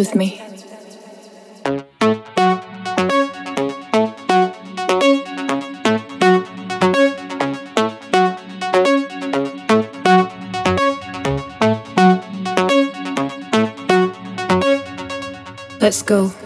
With me. Let's go.